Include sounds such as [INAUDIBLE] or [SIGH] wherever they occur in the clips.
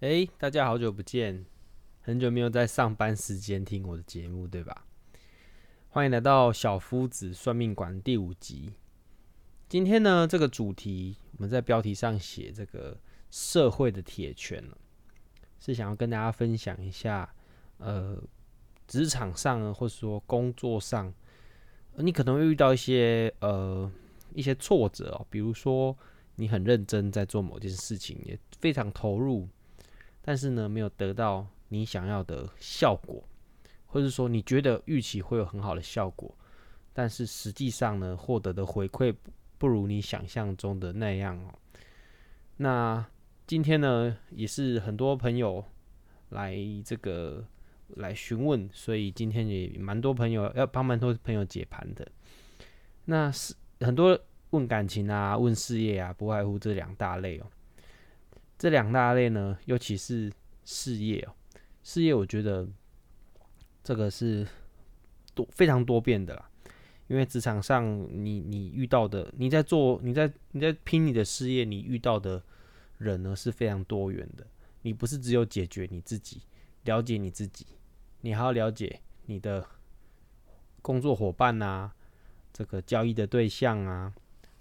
哎，大家好久不见，很久没有在上班时间听我的节目，对吧？欢迎来到小夫子算命馆第五集。今天呢，这个主题我们在标题上写这个社会的铁拳，是想要跟大家分享一下，呃，职场上或者说工作上，你可能会遇到一些呃一些挫折哦，比如说你很认真在做某件事情，也非常投入。但是呢，没有得到你想要的效果，或者说你觉得预期会有很好的效果，但是实际上呢，获得的回馈不如你想象中的那样哦。那今天呢，也是很多朋友来这个来询问，所以今天也蛮多朋友要帮蛮多朋友解盘的。那是很多问感情啊，问事业啊，不外乎这两大类哦。这两大类呢，尤其是事业哦，事业我觉得这个是多非常多变的啦，因为职场上你你遇到的，你在做你在你在拼你的事业，你遇到的人呢是非常多元的。你不是只有解决你自己，了解你自己，你还要了解你的工作伙伴啊，这个交易的对象啊，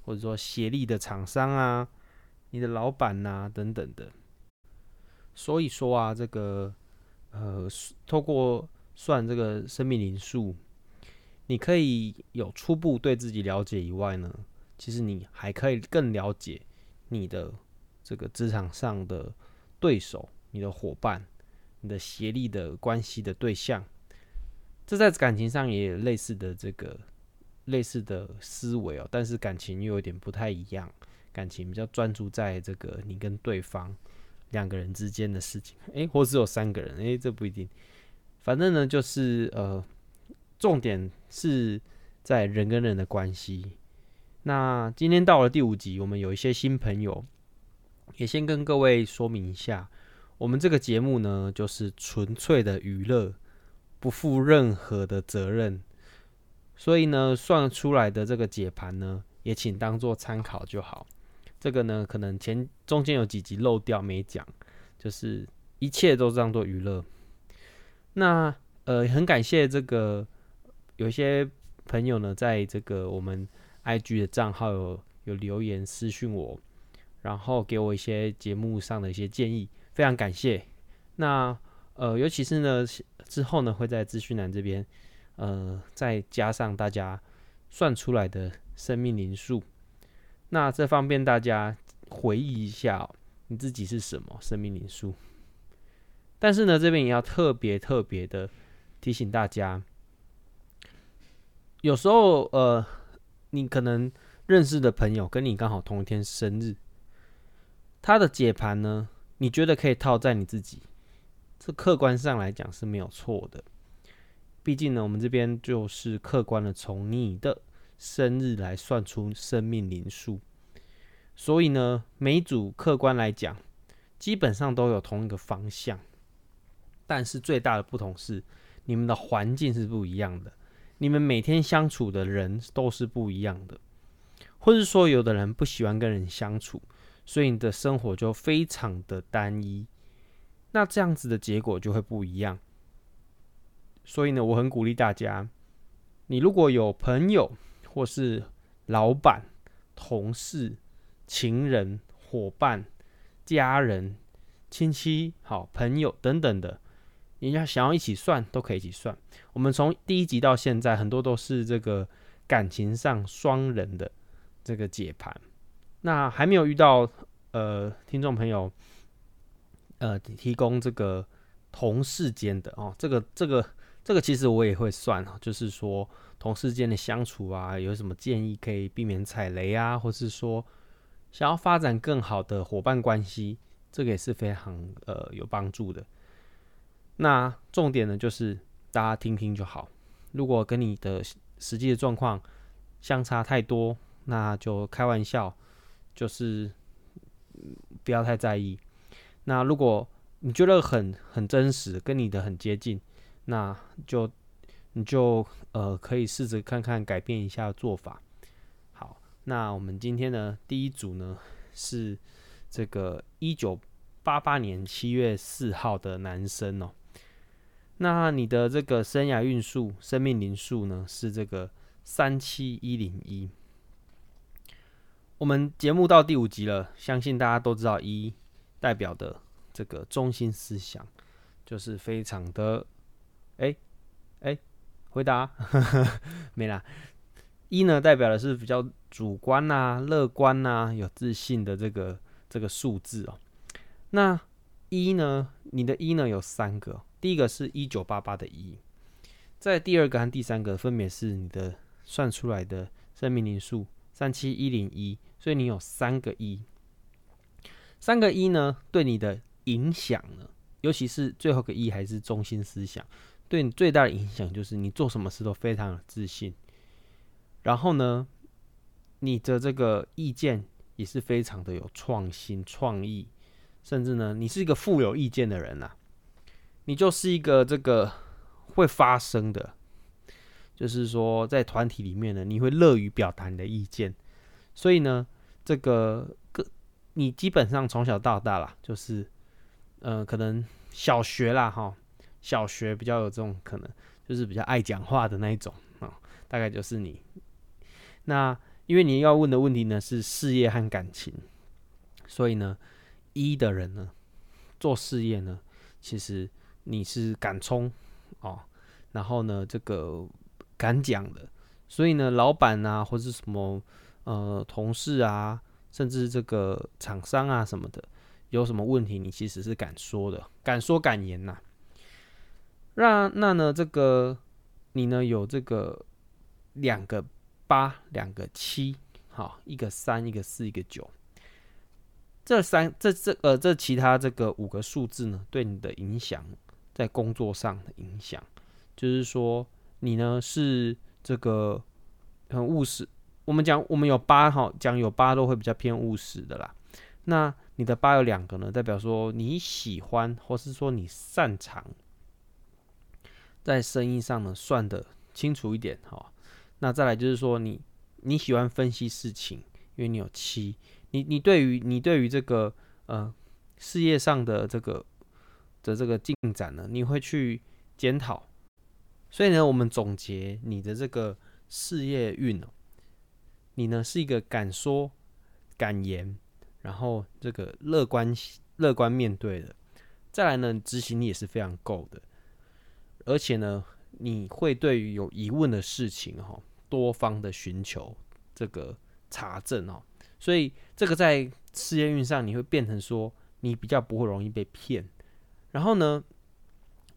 或者说协力的厂商啊。你的老板呐、啊，等等的，所以说啊，这个呃，透过算这个生命灵数，你可以有初步对自己了解以外呢，其实你还可以更了解你的这个职场上的对手、你的伙伴、你的协力的关系的对象。这在感情上也有类似的这个类似的思维哦，但是感情又有点不太一样。感情比较专注在这个你跟对方两个人之间的事情，诶，或只有三个人，诶，这不一定。反正呢，就是呃，重点是在人跟人的关系。那今天到了第五集，我们有一些新朋友，也先跟各位说明一下，我们这个节目呢，就是纯粹的娱乐，不负任何的责任。所以呢，算出来的这个解盘呢，也请当做参考就好。这个呢，可能前中间有几集漏掉没讲，就是一切都当做娱乐。那呃，很感谢这个有些朋友呢，在这个我们 IG 的账号有有留言私讯我，然后给我一些节目上的一些建议，非常感谢。那呃，尤其是呢之后呢，会在资讯栏这边呃再加上大家算出来的生命灵数。那这方便大家回忆一下哦，你自己是什么生命灵数？但是呢，这边也要特别特别的提醒大家，有时候呃，你可能认识的朋友跟你刚好同一天生日，他的解盘呢，你觉得可以套在你自己，这客观上来讲是没有错的。毕竟呢，我们这边就是客观的从你的。生日来算出生命灵数，所以呢，每组客观来讲，基本上都有同一个方向，但是最大的不同是，你们的环境是不一样的，你们每天相处的人都是不一样的，或是说，有的人不喜欢跟人相处，所以你的生活就非常的单一，那这样子的结果就会不一样。所以呢，我很鼓励大家，你如果有朋友，或是老板、同事、情人、伙伴、家人、亲戚、好朋友等等的，你要想要一起算，都可以一起算。我们从第一集到现在，很多都是这个感情上双人的这个解盘。那还没有遇到呃听众朋友呃提供这个同事间的哦，这个这个这个其实我也会算啊，就是说。同事间的相处啊，有什么建议可以避免踩雷啊？或是说想要发展更好的伙伴关系，这个也是非常呃有帮助的。那重点呢，就是大家听听就好。如果跟你的实际的状况相差太多，那就开玩笑，就是不要太在意。那如果你觉得很很真实，跟你的很接近，那就。你就呃可以试着看看改变一下做法。好，那我们今天的第一组呢是这个一九八八年七月四号的男生哦。那你的这个生涯运数、生命灵数呢，是这个三七一零一。我们节目到第五集了，相信大家都知道一代表的这个中心思想，就是非常的，哎哎，回答 [LAUGHS] 没啦。一呢代表的是比较主观呐、啊、乐观呐、啊、有自信的这个这个数字哦。那一呢，你的一呢有三个。第一个是一九八八的一，在第二个和第三个分别是你的算出来的生命灵数三七一零一，所以你有三个一。三个一呢，对你的影响呢，尤其是最后个一还是中心思想，对你最大的影响就是你做什么事都非常有自信，然后呢，你的这个意见也是非常的有创新创意，甚至呢，你是一个富有意见的人呐、啊。你就是一个这个会发声的，就是说在团体里面呢，你会乐于表达你的意见，所以呢，这个个你基本上从小到大啦，就是呃，可能小学啦哈，小学比较有这种可能，就是比较爱讲话的那一种啊，大概就是你。那因为你要问的问题呢是事业和感情，所以呢，一的人呢做事业呢，其实。你是敢冲哦，然后呢，这个敢讲的，所以呢，老板啊，或者什么呃同事啊，甚至这个厂商啊什么的，有什么问题，你其实是敢说的，敢说敢言呐。那那呢，这个你呢有这个两个八，两个七，好，一个三，一个四，一个九，这三这这呃这其他这个五个数字呢，对你的影响。在工作上的影响，就是说你呢是这个很务实。我们讲我们有八哈，讲有八都会比较偏务实的啦。那你的八有两个呢，代表说你喜欢或是说你擅长在生意上呢算得清楚一点哈。那再来就是说你你喜欢分析事情，因为你有七，你你对于你对于这个呃事业上的这个。的这个进展呢，你会去检讨，所以呢，我们总结你的这个事业运哦，你呢是一个敢说敢言，然后这个乐观乐观面对的，再来呢，执行力也是非常够的，而且呢，你会对于有疑问的事情哈，多方的寻求这个查证哦，所以这个在事业运上，你会变成说，你比较不会容易被骗。然后呢，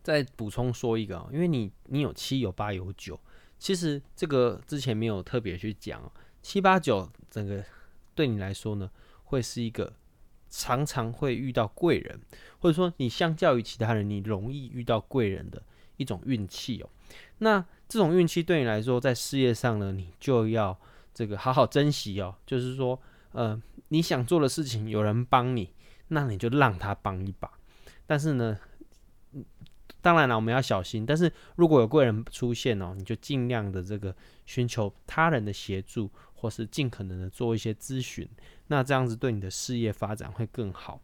再补充说一个，因为你你有七有八有九，其实这个之前没有特别去讲哦，七八九整个对你来说呢，会是一个常常会遇到贵人，或者说你相较于其他人，你容易遇到贵人的一种运气哦。那这种运气对你来说，在事业上呢，你就要这个好好珍惜哦。就是说，呃，你想做的事情有人帮你，那你就让他帮一把。但是呢，当然了，我们要小心。但是如果有贵人出现哦，你就尽量的这个寻求他人的协助，或是尽可能的做一些咨询。那这样子对你的事业发展会更好。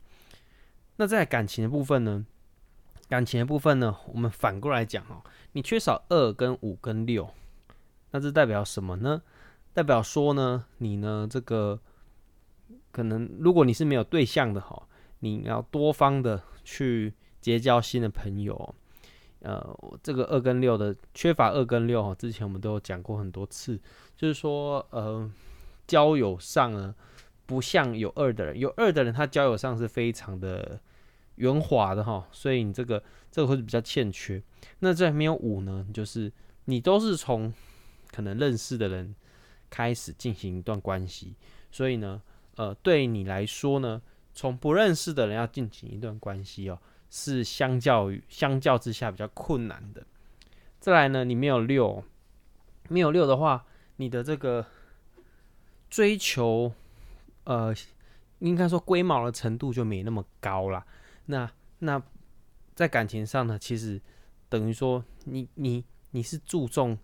那在感情的部分呢？感情的部分呢，我们反过来讲哦，你缺少二跟五跟六，那这代表什么呢？代表说呢，你呢这个可能如果你是没有对象的哈，你要多方的。去结交新的朋友，呃，这个二跟六的缺乏二跟六，之前我们都有讲过很多次，就是说，呃，交友上呢，不像有二的人，有二的人他交友上是非常的圆滑的哈，所以你这个这个会比较欠缺。那这还没有五呢，就是你都是从可能认识的人开始进行一段关系，所以呢，呃，对你来说呢。从不认识的人要进行一段关系哦，是相较于相较之下比较困难的。再来呢，你没有六，没有六的话，你的这个追求，呃，应该说龟毛的程度就没那么高啦。那那在感情上呢，其实等于说你你你是注重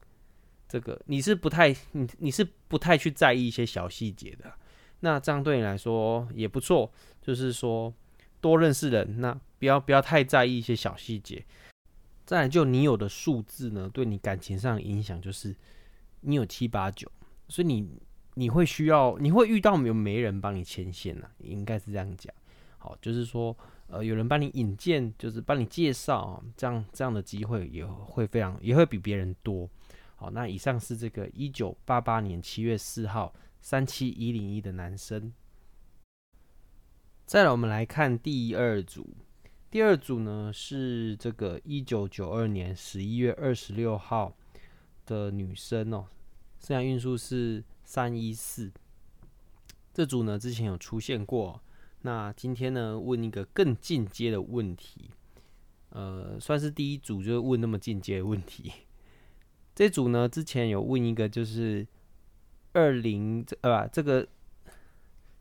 这个，你是不太你你是不太去在意一些小细节的。那这样对你来说也不错，就是说多认识人，那不要不要太在意一些小细节。再来，就你有的数字呢，对你感情上的影响就是你有七八九，所以你你会需要，你会遇到有没人帮你牵线呢？应该是这样讲。好，就是说，呃，有人帮你引荐，就是帮你介绍，这样这样的机会也会非常，也会比别人多。好，那以上是这个一九八八年七月四号三七一零一的男生。再来，我们来看第二组。第二组呢是这个一九九二年十一月二十六号的女生哦，生涯运数是三一四。这组呢之前有出现过，那今天呢问一个更进阶的问题，呃，算是第一组就问那么进阶的问题。[LAUGHS] 这组呢之前有问一个就是二零呃这个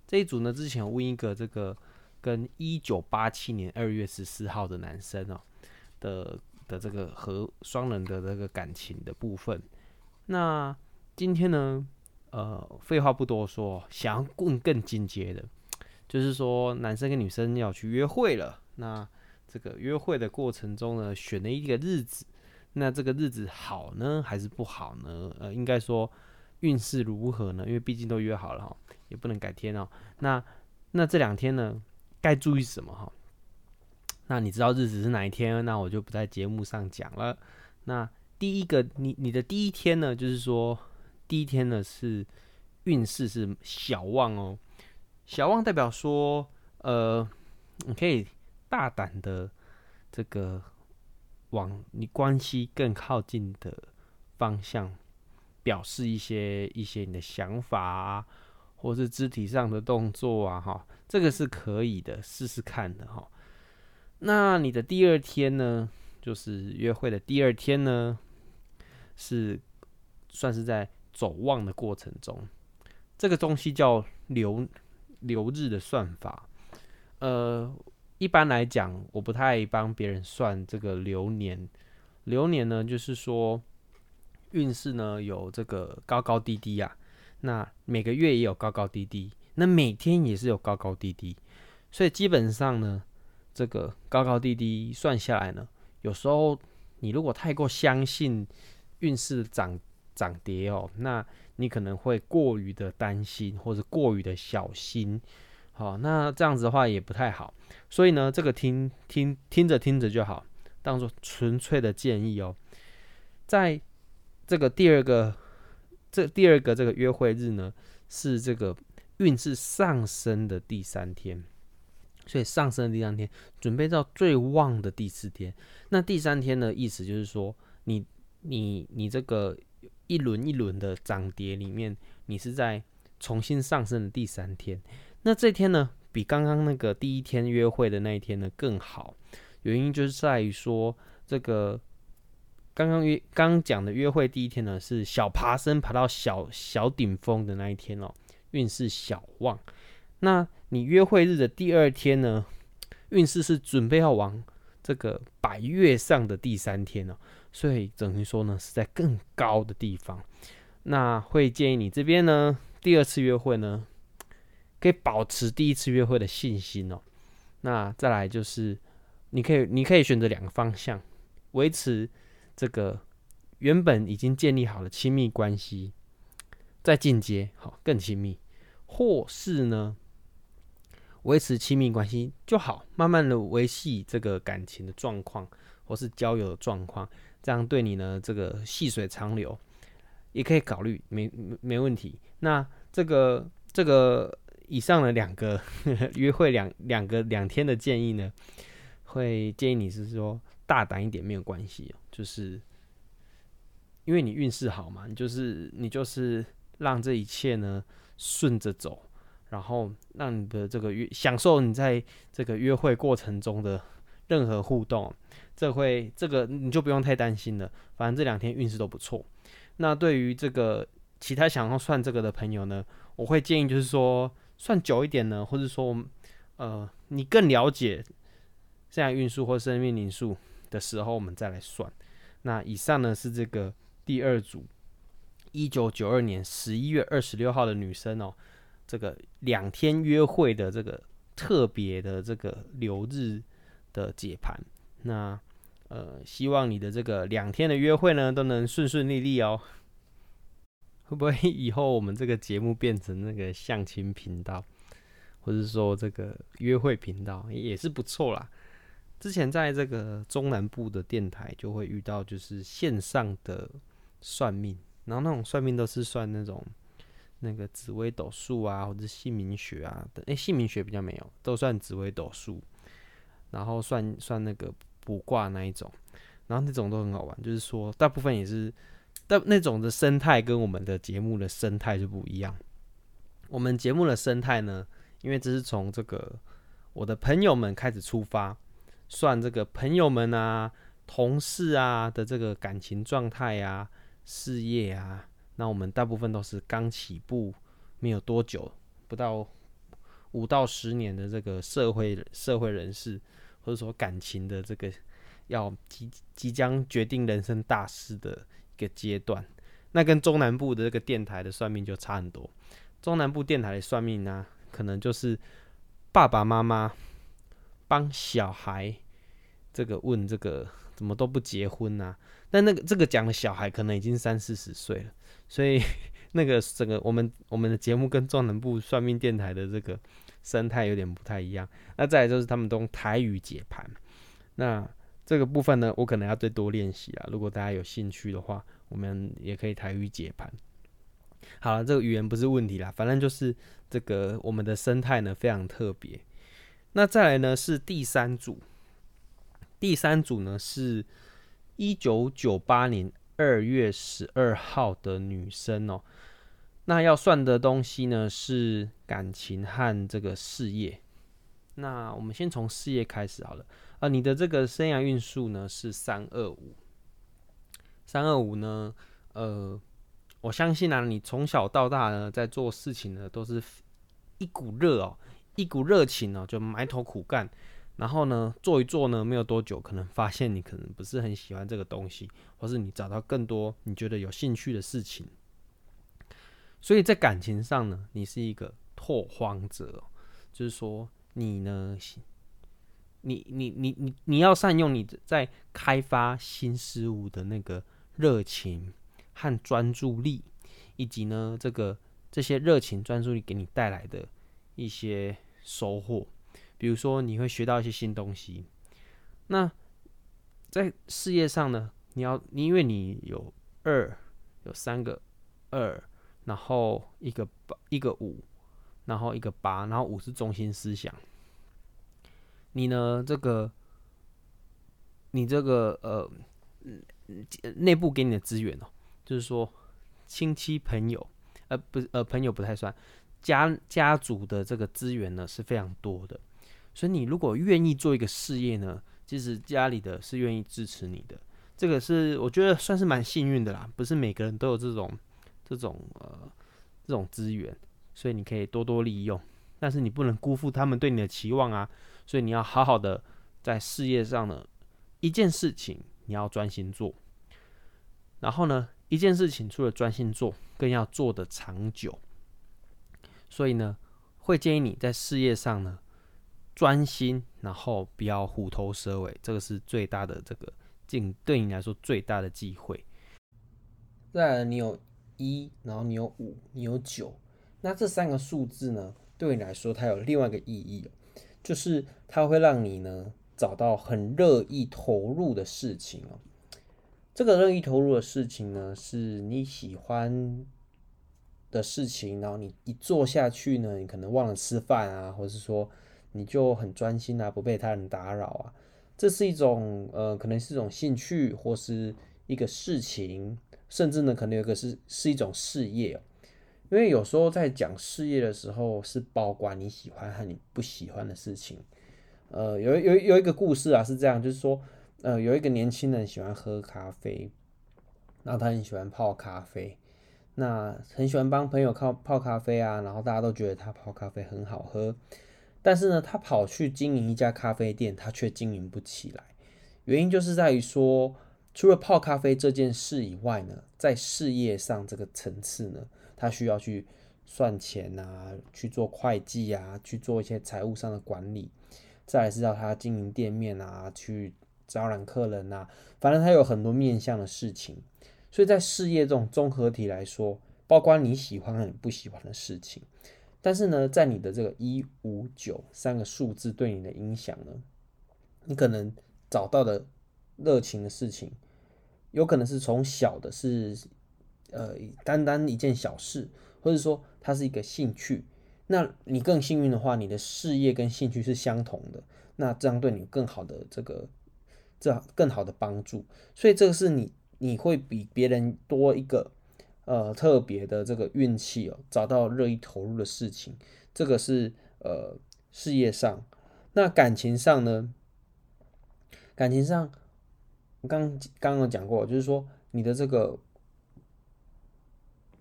这一组呢之前有问一个这个。跟一九八七年二月十四号的男生哦的的这个和双人的这个感情的部分，那今天呢，呃，废话不多说，想要问更进阶的，就是说男生跟女生要去约会了，那这个约会的过程中呢，选了一个日子，那这个日子好呢还是不好呢？呃，应该说运势如何呢？因为毕竟都约好了哈，也不能改天哦。那那这两天呢？该注意什么哈？那你知道日子是哪一天？那我就不在节目上讲了。那第一个，你你的第一天呢，就是说第一天呢是运势是小旺哦。小旺代表说，呃，你可以大胆的这个往你关系更靠近的方向表示一些一些你的想法啊。或是肢体上的动作啊，哈，这个是可以的，试试看的哈。那你的第二天呢，就是约会的第二天呢，是算是在走旺的过程中，这个东西叫流流日的算法。呃，一般来讲，我不太帮别人算这个流年。流年呢，就是说运势呢有这个高高低低啊。那每个月也有高高低低，那每天也是有高高低低，所以基本上呢，这个高高低低算下来呢，有时候你如果太过相信运势涨涨跌哦，那你可能会过于的担心或者过于的小心，好，那这样子的话也不太好，所以呢，这个听听听着听着就好，当做纯粹的建议哦，在这个第二个。这第二个这个约会日呢，是这个运势上升的第三天，所以上升的第三天，准备到最旺的第四天。那第三天的意思就是说，你你你这个一轮一轮的涨跌里面，你是在重新上升的第三天。那这天呢，比刚刚那个第一天约会的那一天呢更好，原因就是在于说这个。刚刚约刚讲的约会第一天呢，是小爬升爬到小小顶峰的那一天哦，运势小旺。那你约会日的第二天呢，运势是准备要往这个百月上的第三天哦，所以等于说呢是在更高的地方。那会建议你这边呢，第二次约会呢，可以保持第一次约会的信心哦。那再来就是，你可以你可以选择两个方向维持。这个原本已经建立好的亲密关系，再进阶好更亲密，或是呢维持亲密关系就好，慢慢的维系这个感情的状况，或是交友的状况，这样对你呢这个细水长流也可以考虑，没没问题。那这个这个以上的两个呵 [LAUGHS] 呵约会两两个两天的建议呢，会建议你是说。大胆一点没有关系哦，就是因为你运势好嘛，你就是你就是让这一切呢顺着走，然后让你的这个约享受你在这个约会过程中的任何互动，这会这个你就不用太担心了。反正这两天运势都不错。那对于这个其他想要算这个的朋友呢，我会建议就是说算久一点呢，或者说呃你更了解这样运数或生命灵数的时候，我们再来算。那以上呢是这个第二组，一九九二年十一月二十六号的女生哦，这个两天约会的这个特别的这个流日的解盘。那呃，希望你的这个两天的约会呢都能顺顺利利哦。[LAUGHS] 会不会以后我们这个节目变成那个相亲频道，或者说这个约会频道也是不错啦。之前在这个中南部的电台就会遇到，就是线上的算命，然后那种算命都是算那种那个紫微斗数啊，或者姓名学啊的。诶，姓名学比较没有，都算紫微斗数，然后算算那个卜卦那一种，然后那种都很好玩。就是说，大部分也是，但那种的生态跟我们的节目的生态就不一样。我们节目的生态呢，因为这是从这个我的朋友们开始出发。算这个朋友们啊、同事啊的这个感情状态啊、事业啊，那我们大部分都是刚起步，没有多久，不到五到十年的这个社会社会人士，或者说感情的这个要即即将决定人生大事的一个阶段。那跟中南部的这个电台的算命就差很多。中南部电台的算命呢、可能就是爸爸妈妈。帮小孩这个问这个怎么都不结婚呐、啊？但那个这个讲的小孩可能已经三四十岁了，所以 [LAUGHS] 那个整个我们我们的节目跟中南部算命电台的这个生态有点不太一样。那再来就是他们都台语解盘，那这个部分呢，我可能要再多练习啊。如果大家有兴趣的话，我们也可以台语解盘。好了，这个语言不是问题啦，反正就是这个我们的生态呢非常特别。那再来呢是第三组，第三组呢是一九九八年二月十二号的女生哦。那要算的东西呢是感情和这个事业。那我们先从事业开始好了。啊，你的这个生涯运数呢是三二五，三二五呢，呃，我相信啊，你从小到大呢在做事情呢都是一股热哦。一股热情哦，就埋头苦干，然后呢，做一做呢，没有多久，可能发现你可能不是很喜欢这个东西，或是你找到更多你觉得有兴趣的事情。所以在感情上呢，你是一个拓荒者，就是说你呢，你你你你你要善用你在开发新事物的那个热情和专注力，以及呢，这个这些热情专注力给你带来的。一些收获，比如说你会学到一些新东西。那在事业上呢，你要你因为你有二，有三个二，然后一个八，一个五，然后一个八，然后五是中心思想。你呢，这个你这个呃，内部给你的资源哦，就是说亲戚朋友，呃不呃朋友不太算。家家族的这个资源呢是非常多的，所以你如果愿意做一个事业呢，其实家里的是愿意支持你的。这个是我觉得算是蛮幸运的啦，不是每个人都有这种这种呃这种资源，所以你可以多多利用。但是你不能辜负他们对你的期望啊，所以你要好好的在事业上呢，一件事情你要专心做，然后呢，一件事情除了专心做，更要做得长久。所以呢，会建议你在事业上呢专心，然后不要虎头蛇尾，这个是最大的这个进对你来说最大的机会。再来，你有一，然后你有五，你有九，那这三个数字呢，对你来说它有另外一个意义，就是它会让你呢找到很乐意投入的事情哦。这个乐意投入的事情呢，是你喜欢的事情，然后你一做下去呢，你可能忘了吃饭啊，或者是说你就很专心啊，不被他人打扰啊。这是一种呃，可能是一种兴趣，或是一个事情，甚至呢，可能有一个是是一种事业。因为有时候在讲事业的时候，是包括你喜欢和你不喜欢的事情。呃，有有有一个故事啊，是这样，就是说，呃，有一个年轻人喜欢喝咖啡，然后他很喜欢泡咖啡。那很喜欢帮朋友泡泡咖啡啊，然后大家都觉得他泡咖啡很好喝，但是呢，他跑去经营一家咖啡店，他却经营不起来。原因就是在于说，除了泡咖啡这件事以外呢，在事业上这个层次呢，他需要去算钱啊，去做会计啊，去做一些财务上的管理。再来是要他经营店面啊，去招揽客人啊，反正他有很多面向的事情。所以在事业这种综合体来说，包括你喜欢和你不喜欢的事情。但是呢，在你的这个一五九三个数字对你的影响呢，你可能找到的热情的事情，有可能是从小的是，呃，单单一件小事，或者说它是一个兴趣。那你更幸运的话，你的事业跟兴趣是相同的，那这样对你更好的这个，这更好的帮助。所以这个是你你会比别人多一个。呃，特别的这个运气哦，找到乐意投入的事情，这个是呃事业上。那感情上呢？感情上，我刚刚刚讲过，就是说你的这个，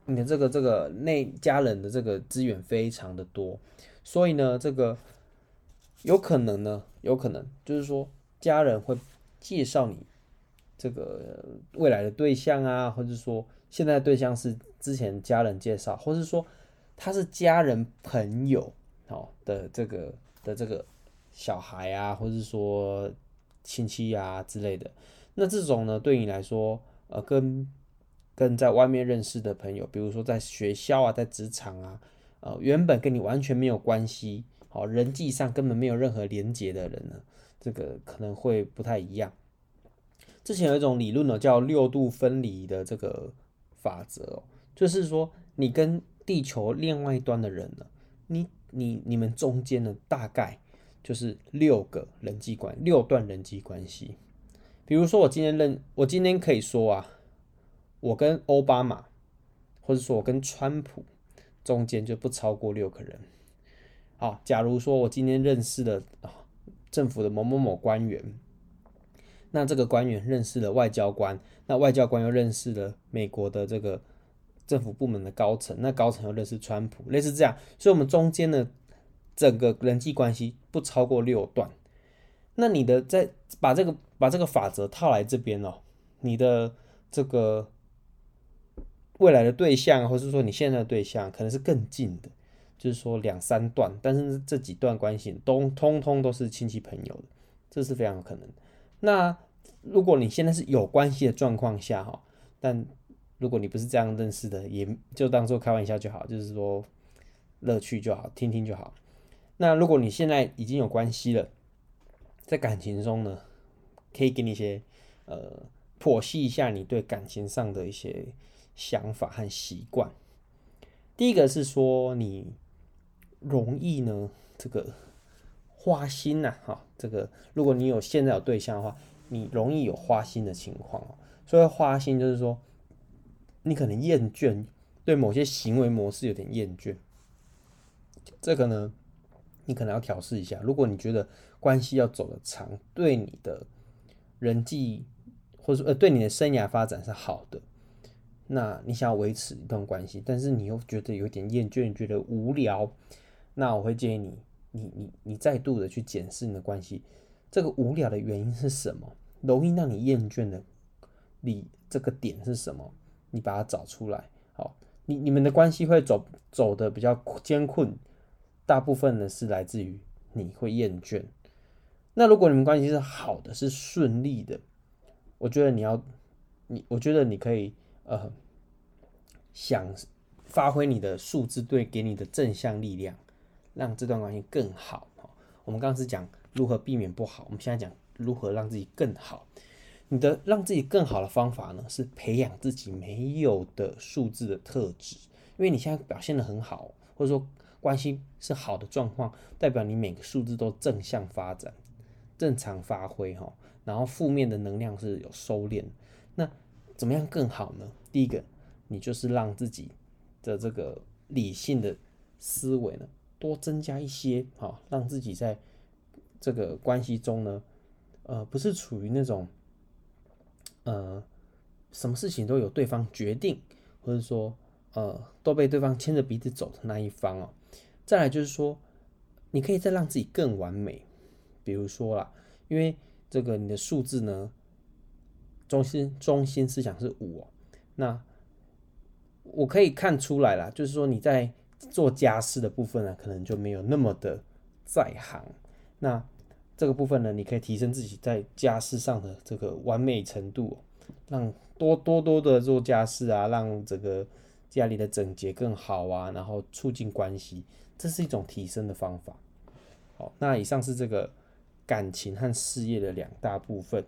你的这个这个内家人的这个资源非常的多，所以呢，这个有可能呢，有可能就是说家人会介绍你这个未来的对象啊，或者说。现在对象是之前家人介绍，或是说他是家人朋友哦的这个的这个小孩啊，或是说亲戚啊之类的。那这种呢，对你来说，呃，跟跟在外面认识的朋友，比如说在学校啊，在职场啊，呃，原本跟你完全没有关系，好，人际上根本没有任何连结的人呢，这个可能会不太一样。之前有一种理论呢，叫六度分离的这个。法则，就是说你跟地球另外一端的人呢，你你你们中间呢，大概就是六个人际关六段人际关系。比如说我今天认我今天可以说啊，我跟奥巴马，或者说我跟川普中间就不超过六个人。好，假如说我今天认识了政府的某某某官员。那这个官员认识了外交官，那外交官又认识了美国的这个政府部门的高层，那高层又认识川普，类似这样，所以我们中间的整个人际关系不超过六段。那你的在把这个把这个法则套来这边哦，你的这个未来的对象，或是说你现在的对象，可能是更近的，就是说两三段，但是这几段关系都通通都是亲戚朋友的，这是非常有可能的。那如果你现在是有关系的状况下哈，但如果你不是这样认识的，也就当做开玩笑就好，就是说乐趣就好，听听就好。那如果你现在已经有关系了，在感情中呢，可以给你一些呃剖析一下你对感情上的一些想法和习惯。第一个是说你容易呢这个。花心呐、啊，哈，这个如果你有现在有对象的话，你容易有花心的情况哦。所以花心就是说，你可能厌倦，对某些行为模式有点厌倦。这个呢，你可能要调试一下。如果你觉得关系要走得长，对你的人际或者说呃对你的生涯发展是好的，那你想要维持一段关系，但是你又觉得有点厌倦，觉得无聊，那我会建议你。你你你再度的去检视你的关系，这个无聊的原因是什么？容易让你厌倦的，你这个点是什么？你把它找出来。好，你你们的关系会走走的比较艰困，大部分呢是来自于你会厌倦。那如果你们关系是好的，是顺利的，我觉得你要你，我觉得你可以呃，想发挥你的数字对给你的正向力量。让这段关系更好。我们刚刚是讲如何避免不好，我们现在讲如何让自己更好。你的让自己更好的方法呢，是培养自己没有的数字的特质。因为你现在表现得很好，或者说关系是好的状况，代表你每个数字都正向发展、正常发挥哈。然后负面的能量是有收敛。那怎么样更好呢？第一个，你就是让自己的这个理性的思维呢。多增加一些，好，让自己在这个关系中呢，呃，不是处于那种，呃，什么事情都由对方决定，或者说，呃，都被对方牵着鼻子走的那一方哦。再来就是说，你可以再让自己更完美，比如说啦，因为这个你的数字呢，中心中心思想是五哦，那我可以看出来啦，就是说你在。做家事的部分呢，可能就没有那么的在行。那这个部分呢，你可以提升自己在家事上的这个完美程度，让多多多的做家事啊，让这个家里的整洁更好啊，然后促进关系，这是一种提升的方法。好，那以上是这个感情和事业的两大部分。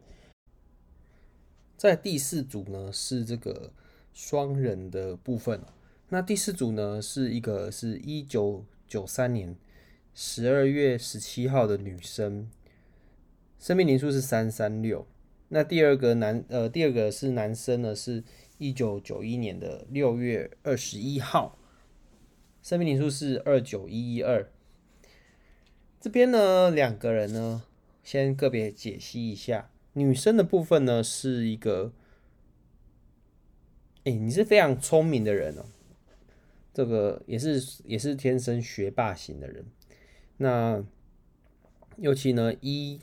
在第四组呢，是这个双人的部分。那第四组呢，是一个是一九九三年十二月十七号的女生，生命灵数是三三六。那第二个男呃，第二个是男生呢，是一九九一年的六月二十一号，生命灵数是二九一一二。这边呢，两个人呢，先个别解析一下。女生的部分呢，是一个，哎、你是非常聪明的人哦。这个也是也是天生学霸型的人，那尤其呢，一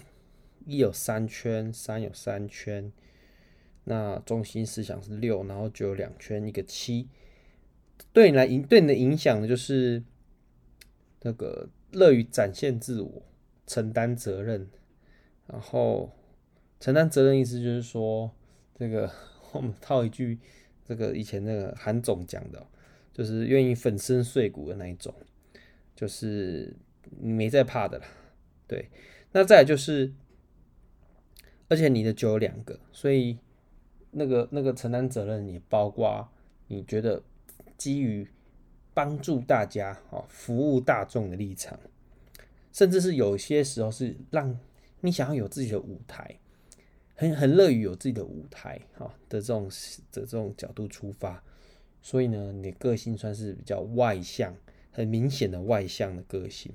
一有三圈，三有三圈，那中心思想是六，然后九有两圈，一个七，对你来影对你的影响，就是这个乐于展现自我，承担责任，然后承担责任意思就是说，这个 [LAUGHS] 我们套一句这个以前那个韩总讲的。就是愿意粉身碎骨的那一种，就是你没在怕的啦。对，那再就是，而且你的酒有两个，所以那个那个承担责任也包括你觉得基于帮助大家、哦服务大众的立场，甚至是有些时候是让你想要有自己的舞台，很很乐于有自己的舞台哈的这种的这种角度出发。所以呢，你个性算是比较外向，很明显的外向的个性。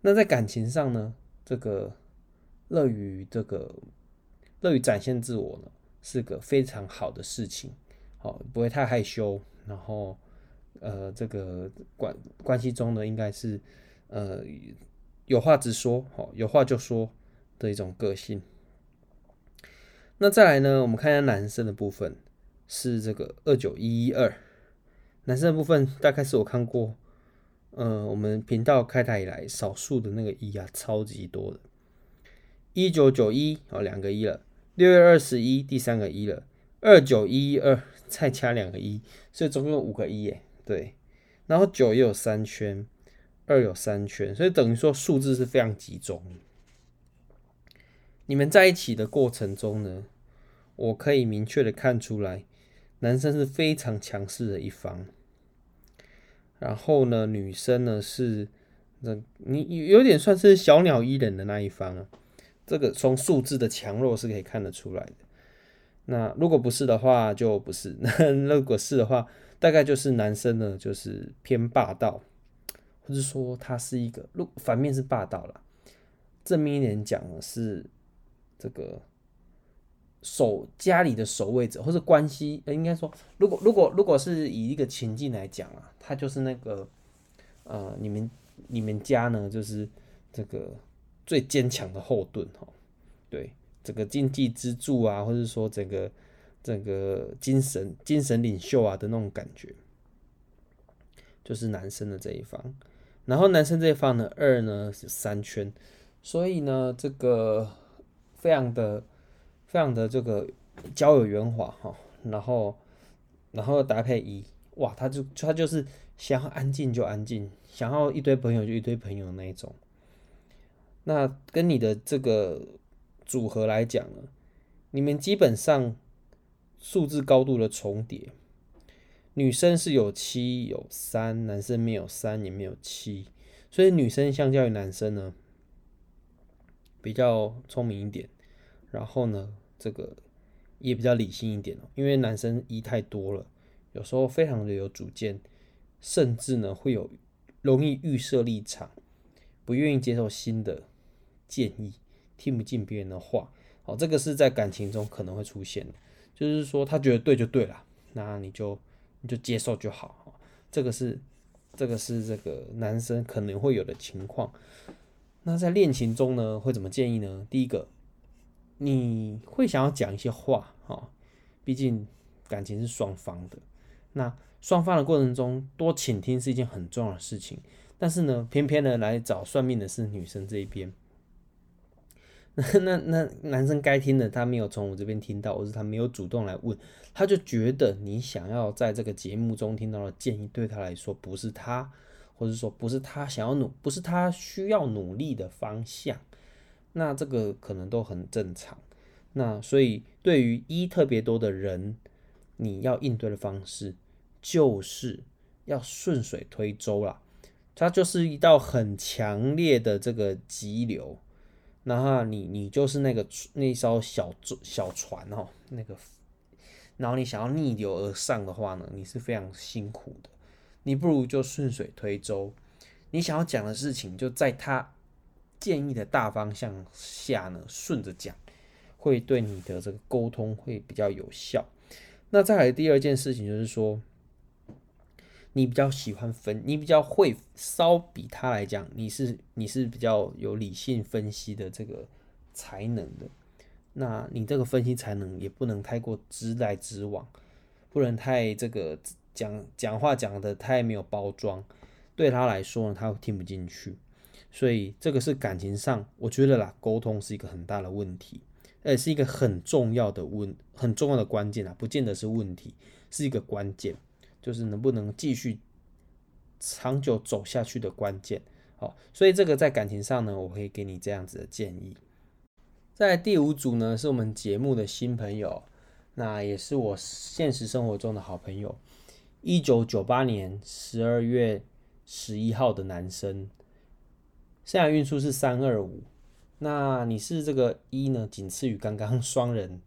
那在感情上呢，这个乐于这个乐于展现自我呢，是个非常好的事情。好，不会太害羞，然后呃，这个关关系中呢，应该是呃有话直说，好，有话就说的一种个性。那再来呢，我们看一下男生的部分。是这个二九一一二，男生的部分大概是我看过，呃，我们频道开台以来少数的那个一啊，超级多的，一九九一哦，两个一了，六月二十一第三个一了，二九一一二再加两个一，所以总共有五个一耶，对，然后九也有三圈，二有三圈，所以等于说数字是非常集中。你们在一起的过程中呢，我可以明确的看出来。男生是非常强势的一方，然后呢，女生呢是那你有点算是小鸟依人的那一方啊。这个从数字的强弱是可以看得出来的。那如果不是的话，就不是。[LAUGHS] 那如果是的话，大概就是男生呢就是偏霸道，或者说他是一个，如反面是霸道啦，正面一点讲呢是这个。守家里的守卫者，或者关系，呃应该说，如果如果如果是以一个情境来讲啊，他就是那个，呃，你们你们家呢，就是这个最坚强的后盾哈，对，这个经济支柱啊，或者说这个这个精神精神领袖啊的那种感觉，就是男生的这一方，然后男生这一方呢，二呢是三圈，所以呢，这个非常的。非常的这个交友圆滑哈，然后然后搭配一哇，他就他就是想要安静就安静，想要一堆朋友就一堆朋友那一种。那跟你的这个组合来讲呢，你们基本上数字高度的重叠，女生是有七有三，男生没有三也没有七，所以女生相较于男生呢，比较聪明一点，然后呢。这个也比较理性一点哦，因为男生一太多了，有时候非常的有主见，甚至呢会有容易预设立场，不愿意接受新的建议，听不进别人的话。好，这个是在感情中可能会出现的，就是说他觉得对就对了，那你就你就接受就好。这个是这个是这个男生可能会有的情况。那在恋情中呢，会怎么建议呢？第一个。你会想要讲一些话，哈，毕竟感情是双方的。那双方的过程中多倾听是一件很重要的事情。但是呢，偏偏呢来找算命的是女生这一边。[LAUGHS] 那那那男生该听的他没有从我这边听到，或是他没有主动来问，他就觉得你想要在这个节目中听到的建议对他来说不是他，或者说不是他想要努，不是他需要努力的方向。那这个可能都很正常。那所以对于一特别多的人，你要应对的方式就是要顺水推舟啦。它就是一道很强烈的这个急流。然后你你就是那个那艘小小船哦，那个，然后你想要逆流而上的话呢，你是非常辛苦的。你不如就顺水推舟，你想要讲的事情就在他建议的大方向下呢，顺着讲，会对你的这个沟通会比较有效。那再来第二件事情就是说。你比较喜欢分，你比较会，稍比他来讲，你是你是比较有理性分析的这个才能的。那你这个分析才能也不能太过直来直往，不能太这个讲讲话讲的太没有包装，对他来说呢，他会听不进去。所以这个是感情上，我觉得啦，沟通是一个很大的问题，而是一个很重要的问，很重要的关键啊，不见得是问题，是一个关键。就是能不能继续长久走下去的关键，好，所以这个在感情上呢，我会给你这样子的建议。在第五组呢，是我们节目的新朋友，那也是我现实生活中的好朋友。一九九八年十二月十一号的男生，现在运数是三二五。那你是这个一呢，仅次于刚刚双人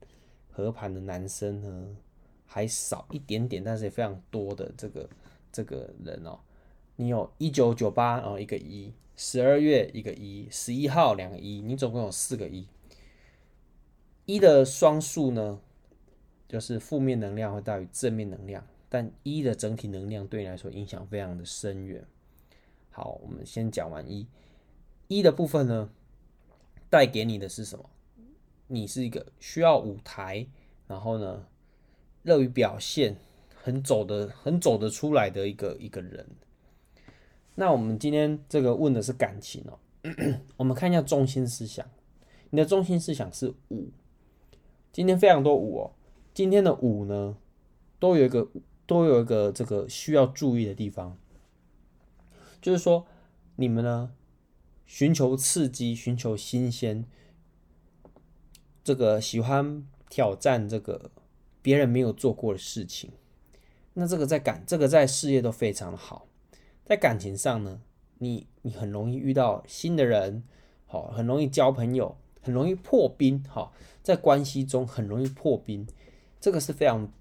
合盘的男生呢，还少一点点，但是也非常多的这个这个人哦。你有一九九八哦，一个一，十二月一个一，十一号两个一，你总共有四个一。一的双数呢，就是负面能量会大于正面能量，但一的整体能量对你来说影响非常的深远。好，我们先讲完一，一的部分呢，带给你的是什么？你是一个需要舞台，然后呢，乐于表现，很走的很走得出来的一个一个人。那我们今天这个问的是感情哦，我们看一下中心思想。你的中心思想是五，今天非常多五哦。今天的五呢，都有一个都有一个这个需要注意的地方，就是说你们呢，寻求刺激，寻求新鲜，这个喜欢挑战这个。别人没有做过的事情，那这个在感，这个在事业都非常的好。在感情上呢，你你很容易遇到新的人，好，很容易交朋友，很容易破冰，好，在关系中很容易破冰，这个是非常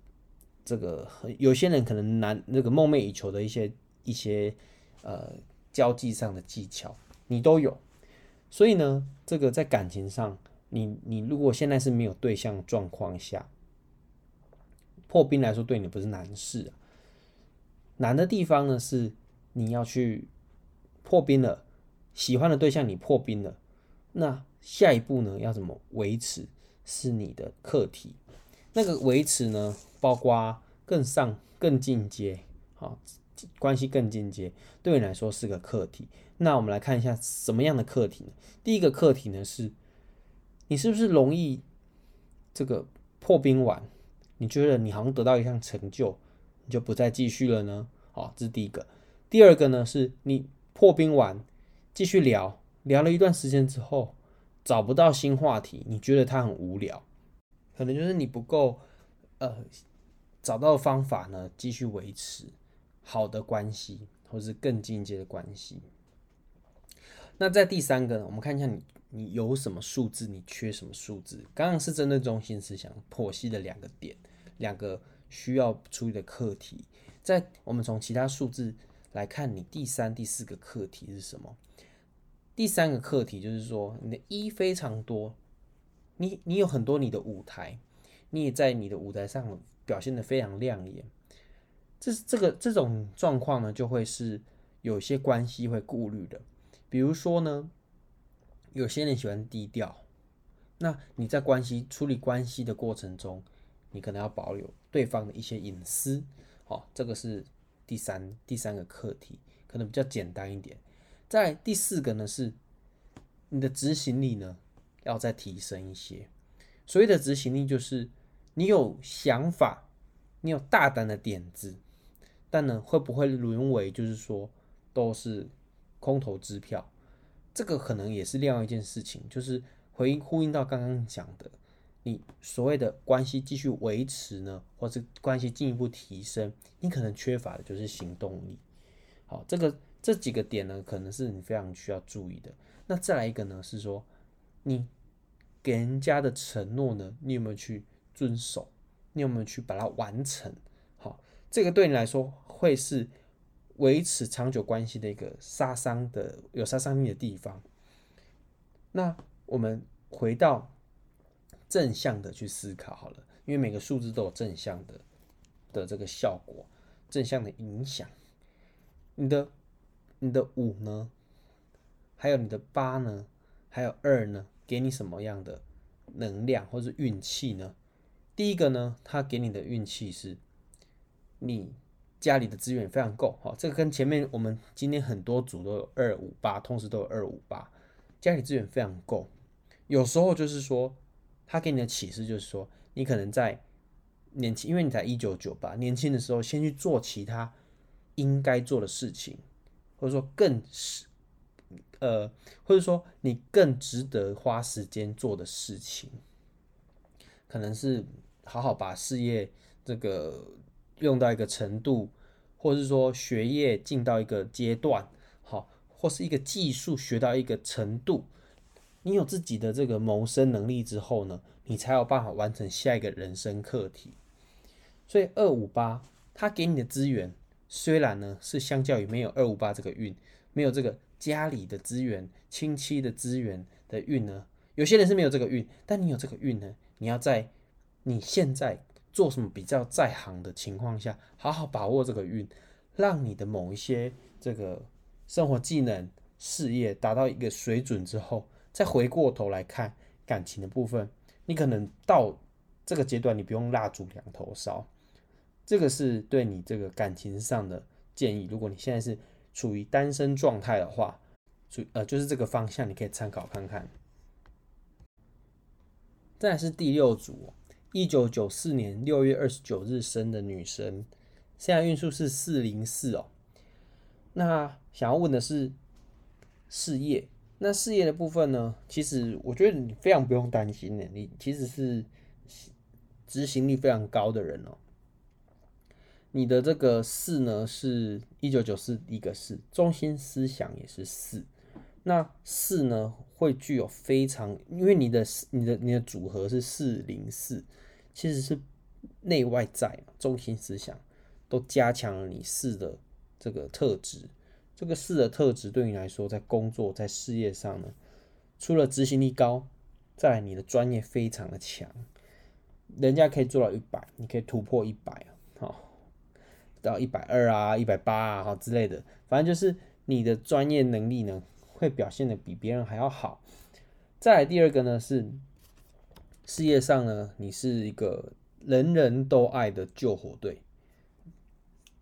这个很有些人可能难那个梦寐以求的一些一些呃交际上的技巧，你都有。所以呢，这个在感情上，你你如果现在是没有对象状况下。破冰来说，对你不是难事啊。难的地方呢，是你要去破冰了，喜欢的对象你破冰了，那下一步呢，要怎么维持是你的课题。那个维持呢，包括更上、更进阶，好，关系更进阶，对你来说是个课题。那我们来看一下什么样的课题呢？第一个课题呢，是你是不是容易这个破冰完？你觉得你好像得到一项成就，你就不再继续了呢？好，这是第一个。第二个呢，是你破冰完，继续聊，聊了一段时间之后，找不到新话题，你觉得它很无聊，可能就是你不够，呃，找到方法呢，继续维持好的关系，或是更进阶的关系。那在第三个呢，我们看一下你。你有什么数字？你缺什么数字？刚刚是针对中心思想剖析的两个点，两个需要处理的课题。在我们从其他数字来看，你第三、第四个课题是什么？第三个课题就是说，你的一非常多，你你有很多你的舞台，你也在你的舞台上表现得非常亮眼。这这个这种状况呢，就会是有些关系会顾虑的，比如说呢。有些人喜欢低调，那你在关系处理关系的过程中，你可能要保留对方的一些隐私，好，这个是第三第三个课题，可能比较简单一点。在第四个呢是你的执行力呢要再提升一些。所谓的执行力就是你有想法，你有大胆的点子，但呢会不会沦为就是说都是空头支票？这个可能也是另外一件事情，就是回应呼应到刚刚讲的，你所谓的关系继续维持呢，或是关系进一步提升，你可能缺乏的就是行动力。好，这个这几个点呢，可能是你非常需要注意的。那再来一个呢，是说你给人家的承诺呢，你有没有去遵守？你有没有去把它完成？好，这个对你来说会是。维持长久关系的一个杀伤的有杀伤力的地方。那我们回到正向的去思考好了，因为每个数字都有正向的的这个效果，正向的影响。你的你的五呢，还有你的八呢，还有二呢，给你什么样的能量或是运气呢？第一个呢，它给你的运气是你。家里的资源非常够，好，这个跟前面我们今天很多组都有二五八，同时都有二五八，家里资源非常够。有时候就是说，他给你的启示就是说，你可能在年轻，因为你才一九九八，年轻的时候先去做其他应该做的事情，或者说更是，呃，或者说你更值得花时间做的事情，可能是好好把事业这个。用到一个程度，或是说学业进到一个阶段，好，或是一个技术学到一个程度，你有自己的这个谋生能力之后呢，你才有办法完成下一个人生课题。所以二五八，他给你的资源，虽然呢是相较于没有二五八这个运，没有这个家里的资源、亲戚的资源的运呢，有些人是没有这个运，但你有这个运呢，你要在你现在。做什么比较在行的情况下，好好把握这个运，让你的某一些这个生活技能、事业达到一个水准之后，再回过头来看感情的部分，你可能到这个阶段，你不用蜡烛两头烧。这个是对你这个感情上的建议。如果你现在是处于单身状态的话，处呃就是这个方向，你可以参考看看。再来是第六组。一九九四年六月二十九日生的女生，现在运数是四零四哦。那想要问的是事业，那事业的部分呢？其实我觉得你非常不用担心的，你其实是执行力非常高的人哦。你的这个四呢，是一九九四一个四，中心思想也是四。那四呢，会具有非常，因为你的你的你的组合是四零四，其实是内外在中心思想都加强了你四的这个特质。这个四的特质对你来说，在工作在事业上呢，除了执行力高，再来你的专业非常的强，人家可以做到一百，你可以突破一百啊，好，到一百二啊，一百八啊，好之类的，反正就是你的专业能力呢。会表现的比别人还要好。再来第二个呢，是事业上呢，你是一个人人都爱的救火队。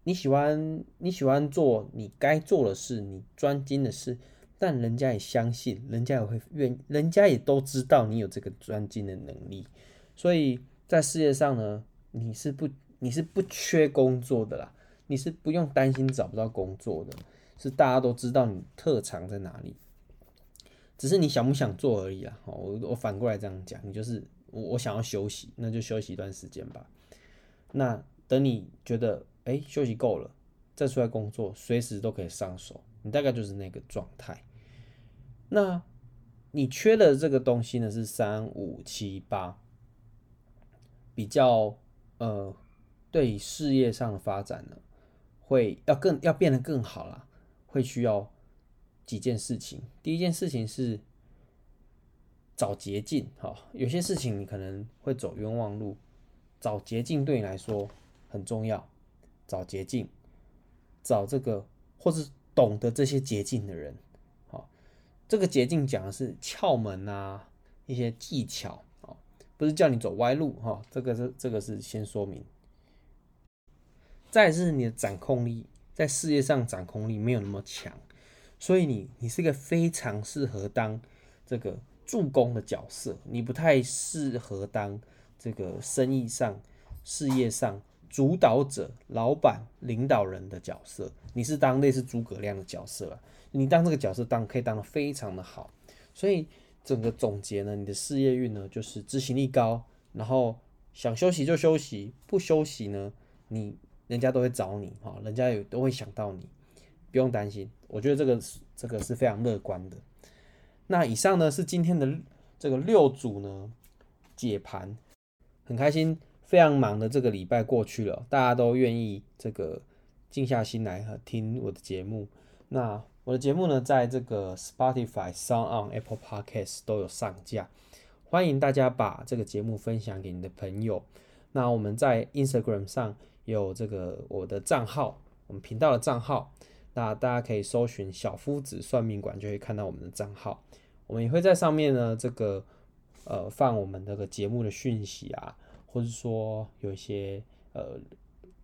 你喜欢你喜欢做你该做的事，你专精的事，但人家也相信，人家也会愿，人家也都知道你有这个专精的能力。所以在事业上呢，你是不你是不缺工作的啦，你是不用担心找不到工作的。是大家都知道你特长在哪里，只是你想不想做而已啊！我我反过来这样讲，你就是我我想要休息，那就休息一段时间吧。那等你觉得哎休息够了，再出来工作，随时都可以上手。你大概就是那个状态。那你缺的这个东西呢是三五七八，比较呃对事业上的发展呢会要更要变得更好啦。会需要几件事情。第一件事情是找捷径，哈，有些事情你可能会走冤枉路，找捷径对你来说很重要。找捷径，找这个或是懂得这些捷径的人，好，这个捷径讲的是窍门啊，一些技巧啊，不是叫你走歪路哈。这个是这个是先说明。再是你的掌控力，在事业上掌控力没有那么强，所以你你是一个非常适合当这个助攻的角色，你不太适合当这个生意上、事业上主导者、老板、领导人的角色。你是当类似诸葛亮的角色了，你当这个角色当可以当得非常的好，所以整个总结呢，你的事业运呢就是执行力高，然后想休息就休息，不休息呢，你人家都会找你哈，人家也都会想到你，不用担心，我觉得这个这个是非常乐观的。那以上呢是今天的这个六组呢解盘，很开心，非常忙的这个礼拜过去了，大家都愿意这个静下心来和听我的节目。那我的节目呢，在这个 Spotify、Sound On、Apple Podcast 都有上架，欢迎大家把这个节目分享给你的朋友。那我们在 Instagram 上有这个我的账号，我们频道的账号。那大家可以搜寻小夫子算命馆，就可以看到我们的账号。我们也会在上面呢，这个呃放我们这个节目的讯息啊，或者说有一些呃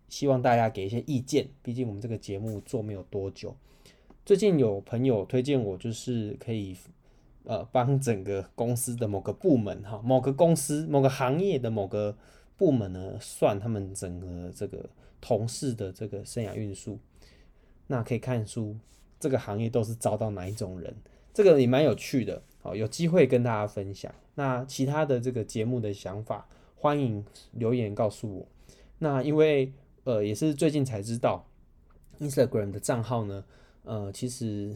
希望大家给一些意见。毕竟我们这个节目做没有多久，最近有朋友推荐我，就是可以呃帮整个公司的某个部门哈，某个公司某个行业的某个部门呢算他们整个这个同事的这个生涯运数。那可以看出这个行业都是招到哪一种人，这个也蛮有趣的，好，有机会跟大家分享。那其他的这个节目的想法，欢迎留言告诉我。那因为呃也是最近才知道，Instagram 的账号呢，呃其实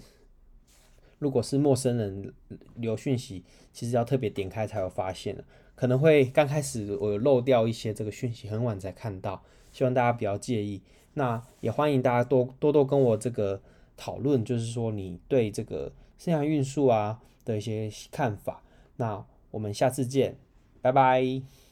如果是陌生人留讯息，其实要特别点开才有发现，可能会刚开始我漏掉一些这个讯息，很晚才看到，希望大家不要介意。那也欢迎大家多多多跟我这个讨论，就是说你对这个生涯运输啊的一些看法。那我们下次见，拜拜。